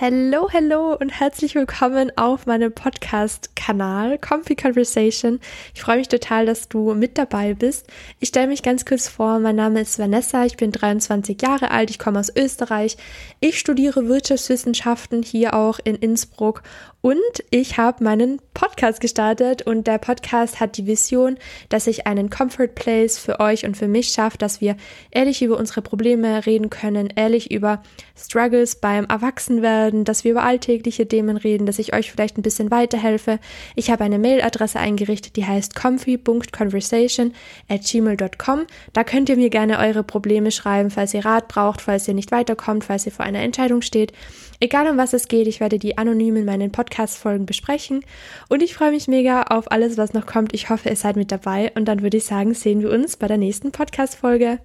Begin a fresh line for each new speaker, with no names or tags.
Hallo, hallo und herzlich willkommen auf meinem Podcast-Kanal Comfy Conversation. Ich freue mich total, dass du mit dabei bist. Ich stelle mich ganz kurz vor. Mein Name ist Vanessa. Ich bin 23 Jahre alt. Ich komme aus Österreich. Ich studiere Wirtschaftswissenschaften hier auch in Innsbruck und ich habe meinen Podcast gestartet und der Podcast hat die Vision, dass ich einen Comfort Place für euch und für mich schaffe, dass wir ehrlich über unsere Probleme reden können, ehrlich über Struggles beim Erwachsenwerden, dass wir über alltägliche Themen reden, dass ich euch vielleicht ein bisschen weiterhelfe. Ich habe eine Mailadresse eingerichtet, die heißt comfy.conversation at gmail.com. Da könnt ihr mir gerne eure Probleme schreiben, falls ihr Rat braucht, falls ihr nicht weiterkommt, falls ihr vor einer Entscheidung steht. Egal um was es geht, ich werde die anonym in meinen Podcast-Folgen besprechen und ich freue mich mega auf alles, was noch kommt. Ich hoffe, ihr seid mit dabei und dann würde ich sagen, sehen wir uns bei der nächsten Podcast-Folge.